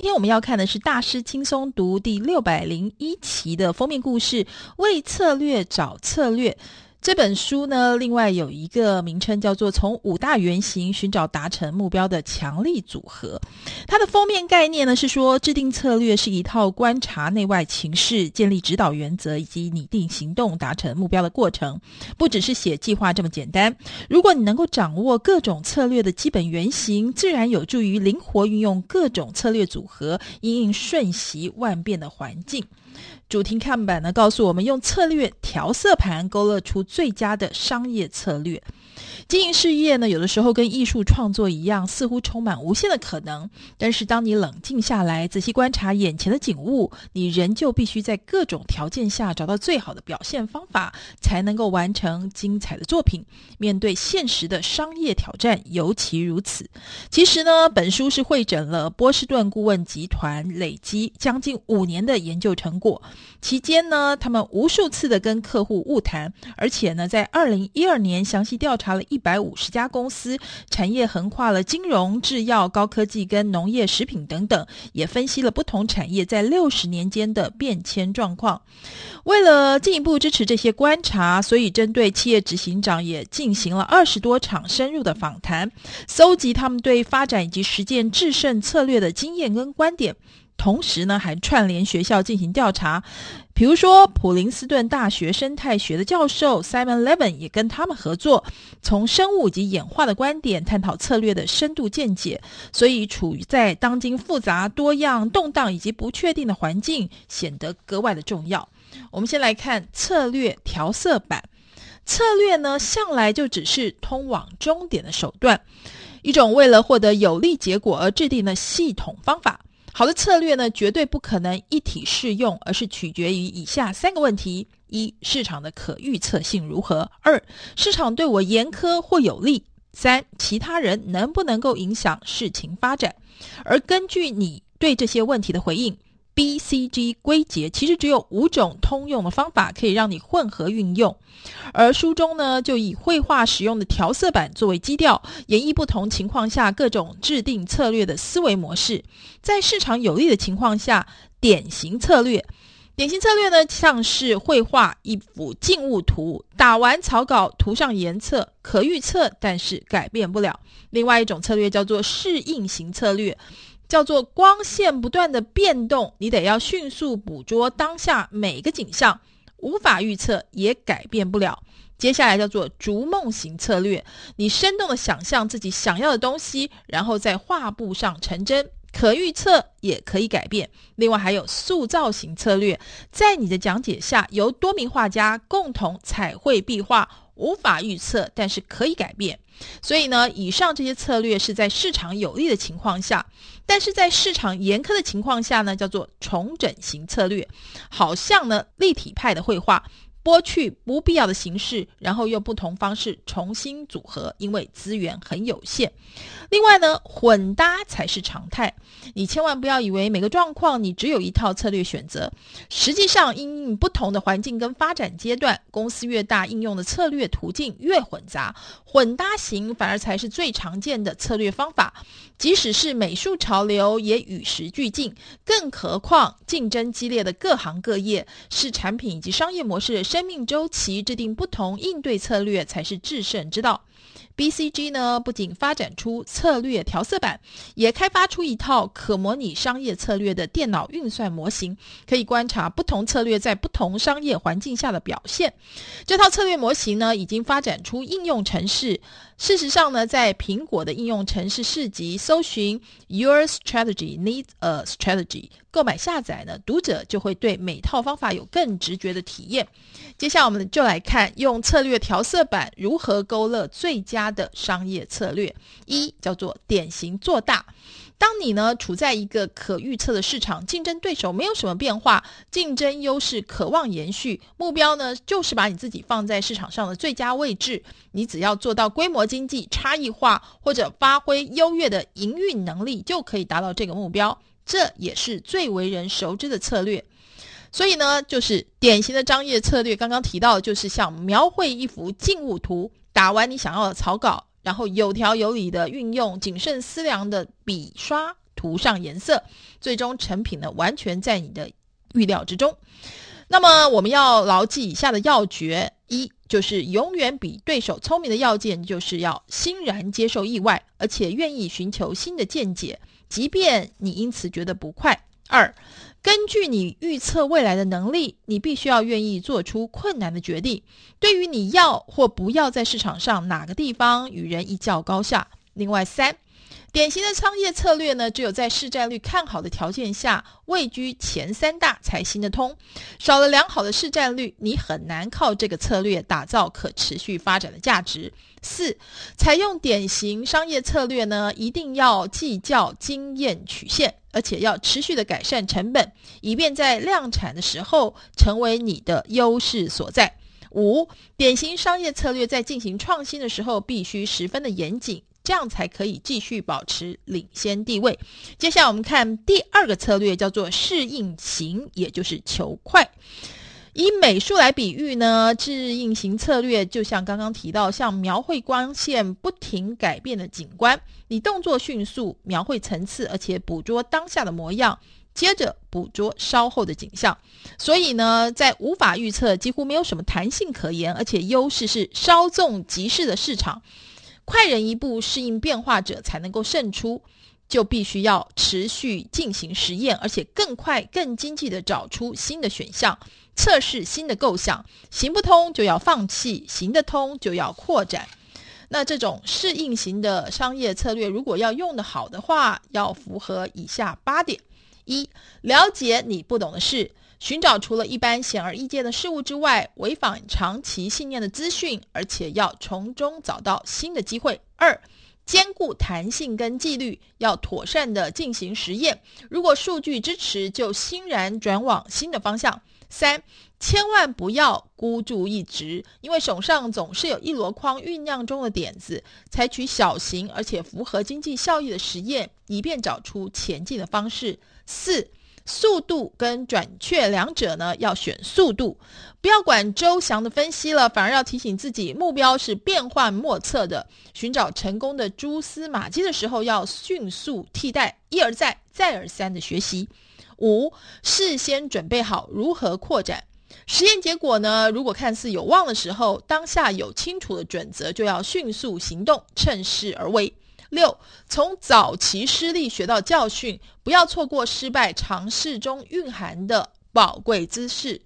今天我们要看的是《大师轻松读》第六百零一期的封面故事，为策略找策略。这本书呢，另外有一个名称叫做《从五大原型寻找达成目标的强力组合》。它的封面概念呢是说，制定策略是一套观察内外情势、建立指导原则以及拟定行动、达成目标的过程，不只是写计划这么简单。如果你能够掌握各种策略的基本原型，自然有助于灵活运用各种策略组合，应应瞬息万变的环境。主题看板呢，告诉我们用策略调色盘勾勒出最佳的商业策略。经营事业呢，有的时候跟艺术创作一样，似乎充满无限的可能。但是，当你冷静下来，仔细观察眼前的景物，你仍旧必须在各种条件下找到最好的表现方法，才能够完成精彩的作品。面对现实的商业挑战，尤其如此。其实呢，本书是汇整了波士顿顾问集团累积将近五年的研究成果。期间呢，他们无数次的跟客户晤谈，而且呢，在二零一二年详细调查了。一百五十家公司，产业横跨了金融、制药、高科技跟农业、食品等等，也分析了不同产业在六十年间的变迁状况。为了进一步支持这些观察，所以针对企业执行长也进行了二十多场深入的访谈，搜集他们对发展以及实践制胜策略的经验跟观点。同时呢，还串联学校进行调查，比如说普林斯顿大学生态学的教授 Simon Levin 也跟他们合作，从生物及演化的观点探讨策略的深度见解。所以，处于在当今复杂、多样、动荡以及不确定的环境，显得格外的重要。我们先来看策略调色板。策略呢，向来就只是通往终点的手段，一种为了获得有利结果而制定的系统方法。好的策略呢，绝对不可能一体适用，而是取决于以下三个问题：一、市场的可预测性如何；二、市场对我严苛或有利；三、其他人能不能够影响事情发展。而根据你对这些问题的回应。B、C、G 归结，其实只有五种通用的方法可以让你混合运用。而书中呢，就以绘画使用的调色板作为基调，演绎不同情况下各种制定策略的思维模式。在市场有利的情况下，典型策略，典型策略呢，像是绘画一幅静物图，打完草稿涂上颜色，可预测，但是改变不了。另外一种策略叫做适应型策略。叫做光线不断的变动，你得要迅速捕捉当下每个景象，无法预测也改变不了。接下来叫做逐梦型策略，你生动的想象自己想要的东西，然后在画布上成真，可预测也可以改变。另外还有塑造型策略，在你的讲解下，由多名画家共同彩绘壁画。无法预测，但是可以改变。所以呢，以上这些策略是在市场有利的情况下，但是在市场严苛的情况下呢，叫做重整型策略。好像呢，立体派的绘画。剥去不必要的形式，然后用不同方式重新组合，因为资源很有限。另外呢，混搭才是常态。你千万不要以为每个状况你只有一套策略选择。实际上，因应不同的环境跟发展阶段，公司越大，应用的策略途径越混杂。混搭型反而才是最常见的策略方法。即使是美术潮流也与时俱进，更何况竞争激烈的各行各业，是产品以及商业模式的生命周期，制定不同应对策略才是制胜之道。BCG 呢，不仅发展出策略调色板，也开发出一套可模拟商业策略的电脑运算模型，可以观察不同策略在不同商业环境下的表现。这套策略模型呢，已经发展出应用程式。事实上呢，在苹果的应用程式市集搜寻 “Your strategy needs a strategy”，购买下载呢，读者就会对每套方法有更直觉的体验。接下来，我们就来看用策略调色板如何勾勒最佳的商业策略。一叫做典型做大。当你呢处在一个可预测的市场，竞争对手没有什么变化，竞争优势渴望延续，目标呢就是把你自己放在市场上的最佳位置。你只要做到规模经济、差异化或者发挥优越的营运能力，就可以达到这个目标。这也是最为人熟知的策略。所以呢，就是典型的张业策略。刚刚提到的就是像描绘一幅静物图，打完你想要的草稿。然后有条有理的运用谨慎思量的笔刷涂上颜色，最终成品呢完全在你的预料之中。那么我们要牢记以下的要诀：一就是永远比对手聪明的要件，就是要欣然接受意外，而且愿意寻求新的见解，即便你因此觉得不快。二，根据你预测未来的能力，你必须要愿意做出困难的决定。对于你要或不要在市场上哪个地方与人一较高下。另外三。典型的商业策略呢，只有在市占率看好的条件下，位居前三大才行得通。少了良好的市占率，你很难靠这个策略打造可持续发展的价值。四，采用典型商业策略呢，一定要计较经验曲线，而且要持续的改善成本，以便在量产的时候成为你的优势所在。五，典型商业策略在进行创新的时候，必须十分的严谨。这样才可以继续保持领先地位。接下来我们看第二个策略，叫做适应型，也就是求快。以美术来比喻呢，适应型策略就像刚刚提到，像描绘光线不停改变的景观，你动作迅速，描绘层次，而且捕捉当下的模样，接着捕捉稍后的景象。所以呢，在无法预测、几乎没有什么弹性可言，而且优势是稍纵即逝的市场。快人一步，适应变化者才能够胜出，就必须要持续进行实验，而且更快、更经济地找出新的选项，测试新的构想。行不通就要放弃，行得通就要扩展。那这种适应型的商业策略，如果要用得好的话，要符合以下八点：一、了解你不懂的事。寻找除了一般显而易见的事物之外，违反长期信念的资讯，而且要从中找到新的机会。二、兼顾弹性跟纪律，要妥善的进行实验。如果数据支持，就欣然转往新的方向。三、千万不要孤注一掷，因为手上总是有一箩筐酝酿中的点子。采取小型而且符合经济效益的实验，以便找出前进的方式。四、速度跟准确两者呢，要选速度，不要管周详的分析了，反而要提醒自己，目标是变幻莫测的。寻找成功的蛛丝马迹的时候，要迅速替代，一而再，再而三的学习。五，事先准备好如何扩展。实验结果呢，如果看似有望的时候，当下有清楚的准则，就要迅速行动，趁势而为。六，从早期失利学到教训，不要错过失败尝试中蕴含的宝贵知识。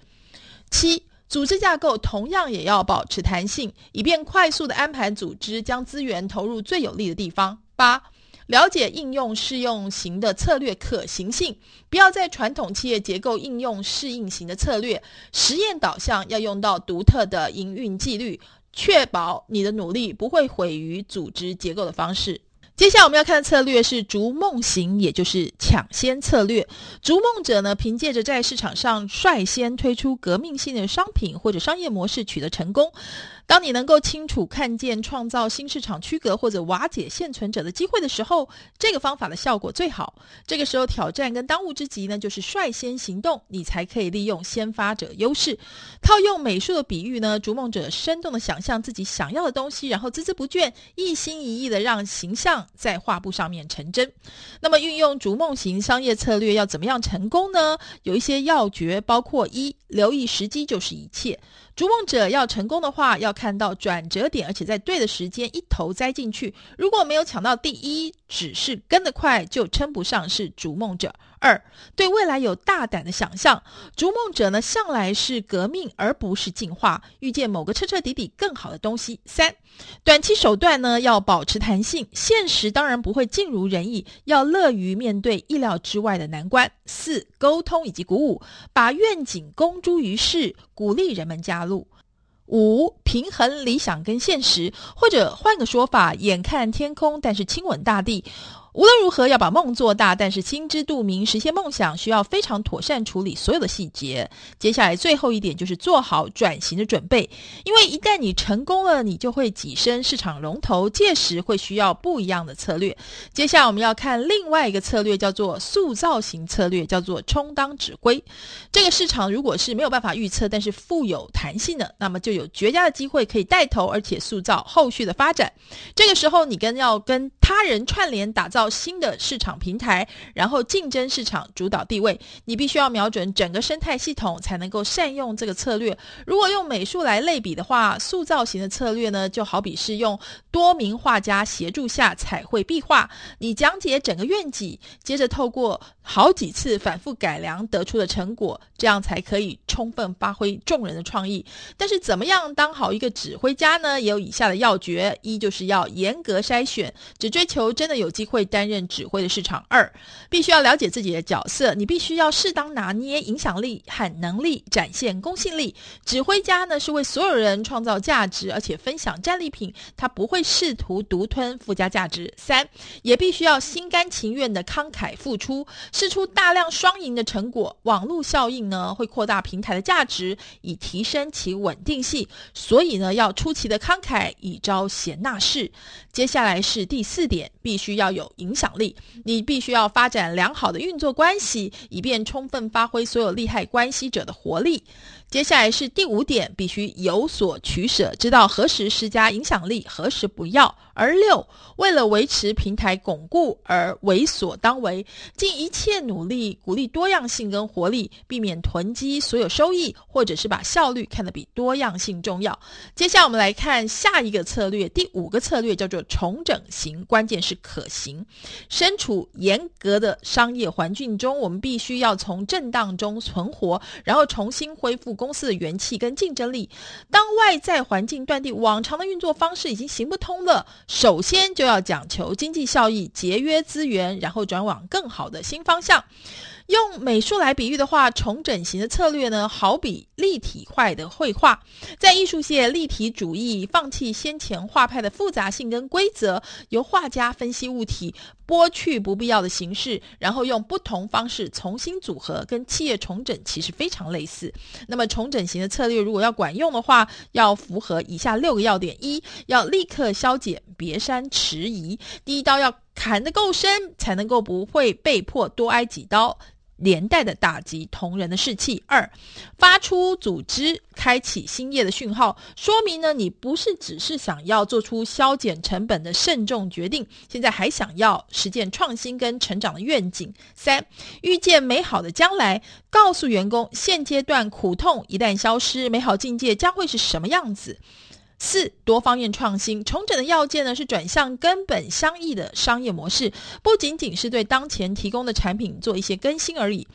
七，组织架构同样也要保持弹性，以便快速地安排组织，将资源投入最有利的地方。八，了解应用适用型的策略可行性，不要在传统企业结构应用适应型的策略，实验导向要用到独特的营运纪律，确保你的努力不会毁于组织结构的方式。接下来我们要看的策略是逐梦型，也就是抢先策略。逐梦者呢，凭借着在市场上率先推出革命性的商品或者商业模式取得成功。当你能够清楚看见创造新市场区隔或者瓦解现存者的机会的时候，这个方法的效果最好。这个时候挑战跟当务之急呢，就是率先行动，你才可以利用先发者优势。套用美术的比喻呢，逐梦者生动的想象自己想要的东西，然后孜孜不倦、一心一意的让形象在画布上面成真。那么运用逐梦型商业策略要怎么样成功呢？有一些要诀，包括一，留意时机就是一切。逐梦者要成功的话，要看到转折点，而且在对的时间一头栽进去。如果没有抢到第一，只是跟得快，就称不上是逐梦者。二，对未来有大胆的想象。逐梦者呢，向来是革命而不是进化，遇见某个彻彻底底更好的东西。三，短期手段呢，要保持弹性，现实当然不会尽如人意，要乐于面对意料之外的难关。四，沟通以及鼓舞，把愿景公诸于世，鼓励人们加入。五，平衡理想跟现实，或者换个说法，眼看天空，但是亲吻大地。无论如何，要把梦做大，但是心知肚明，实现梦想需要非常妥善处理所有的细节。接下来最后一点就是做好转型的准备，因为一旦你成功了，你就会跻身市场龙头，届时会需要不一样的策略。接下来我们要看另外一个策略，叫做塑造型策略，叫做充当指挥。这个市场如果是没有办法预测，但是富有弹性的，那么就有绝佳的机会可以带头，而且塑造后续的发展。这个时候，你跟要跟他人串联打造新的市场平台，然后竞争市场主导地位。你必须要瞄准整个生态系统，才能够善用这个策略。如果用美术来类比的话，塑造型的策略呢，就好比是用多名画家协助下彩绘壁画。你讲解整个愿景，接着透过好几次反复改良得出的成果，这样才可以充分发挥众人的创意。但是，怎么样当好一个指挥家呢？也有以下的要诀：一就是要严格筛选，只追求真的有机会担任指挥的市场；二，必须要了解自己的角色，你必须要适当拿捏影响力和能力，展现公信力。指挥家呢，是为所有人创造价值，而且分享战利品，他不会试图独吞附加价值。三，也必须要心甘情愿的慷慨付出。试出大量双赢的成果，网络效应呢，会扩大平台的价值，以提升其稳定性。所以呢，要出奇的慷慨，以招贤纳士。接下来是第四四点，必须要有影响力。你必须要发展良好的运作关系，以便充分发挥所有利害关系者的活力。接下来是第五点，必须有所取舍，知道何时施加影响力，何时不要。而六，为了维持平台巩固而为所当为，尽一切努力鼓励多样性跟活力，避免囤积所有收益，或者是把效率看得比多样性重要。接下来我们来看下一个策略，第五个策略叫做重整型，关键是可行。身处严格的商业环境中，我们必须要从震荡中存活，然后重新恢复。公司的元气跟竞争力，当外在环境断定往常的运作方式已经行不通了，首先就要讲求经济效益，节约资源，然后转往更好的新方向。用美术来比喻的话，重整型的策略呢，好比立体化的绘画。在艺术界，立体主义放弃先前画派的复杂性跟规则，由画家分析物体，剥去不必要的形式，然后用不同方式重新组合，跟企业重整其实非常类似。那么，重整型的策略如果要管用的话，要符合以下六个要点：一要立刻消减，别删迟疑。第一刀要砍得够深，才能够不会被迫多挨几刀。连带的打击同仁的士气。二，发出组织开启新业的讯号，说明呢，你不是只是想要做出削减成本的慎重决定，现在还想要实践创新跟成长的愿景。三，预见美好的将来，告诉员工现阶段苦痛一旦消失，美好境界将会是什么样子。四，多方面创新，重整的要件呢，是转向根本相异的商业模式，不仅仅是对当前提供的产品做一些更新而已。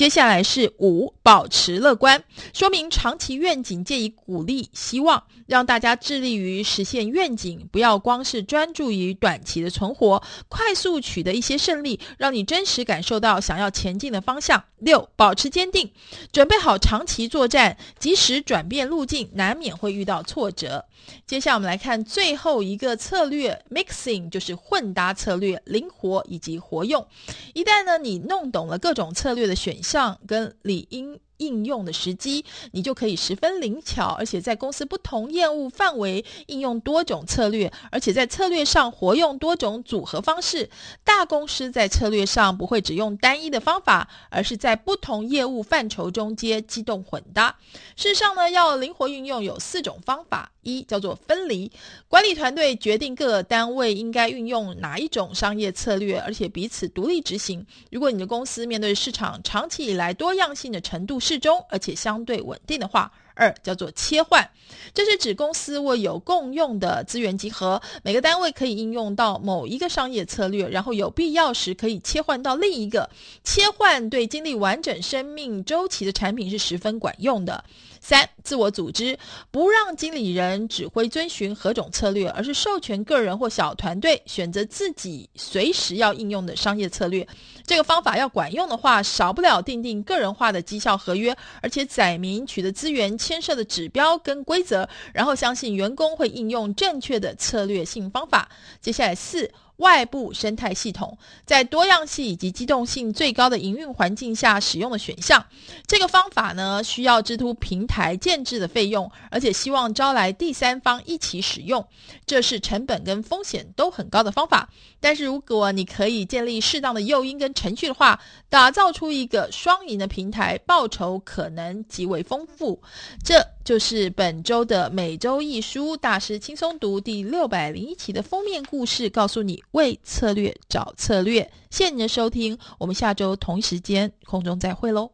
接下来是五，保持乐观，说明长期愿景，借以鼓励希望，让大家致力于实现愿景，不要光是专注于短期的存活，快速取得一些胜利，让你真实感受到想要前进的方向。六，保持坚定，准备好长期作战，即使转变路径，难免会遇到挫折。接下来我们来看最后一个策略，mixing 就是混搭策略，灵活以及活用。一旦呢，你弄懂了各种策略的选项。上跟理应应用的时机，你就可以十分灵巧，而且在公司不同业务范围应用多种策略，而且在策略上活用多种组合方式。大公司在策略上不会只用单一的方法，而是在不同业务范畴中间机动混搭。事实上呢，要灵活运用有四种方法。一叫做分离，管理团队决定各单位应该运用哪一种商业策略，而且彼此独立执行。如果你的公司面对市场长期以来多样性的程度适中，而且相对稳定的话。二叫做切换，这是指公司为有共用的资源集合，每个单位可以应用到某一个商业策略，然后有必要时可以切换到另一个。切换对经历完整生命周期的产品是十分管用的。三、自我组织，不让经理人指挥遵循何种策略，而是授权个人或小团队选择自己随时要应用的商业策略。这个方法要管用的话，少不了订定个人化的绩效合约，而且载明取得资源牵涉的指标跟规则，然后相信员工会应用正确的策略性方法。接下来四。外部生态系统在多样性以及机动性最高的营运环境下使用的选项，这个方法呢，需要支出平台建制的费用，而且希望招来第三方一起使用，这是成本跟风险都很高的方法。但是如果你可以建立适当的诱因跟程序的话，打造出一个双赢的平台，报酬可能极为丰富。这就是本周的每周一书大师轻松读第六百零一期的封面故事，告诉你为策略找策略。谢谢你的收听，我们下周同一时间空中再会喽。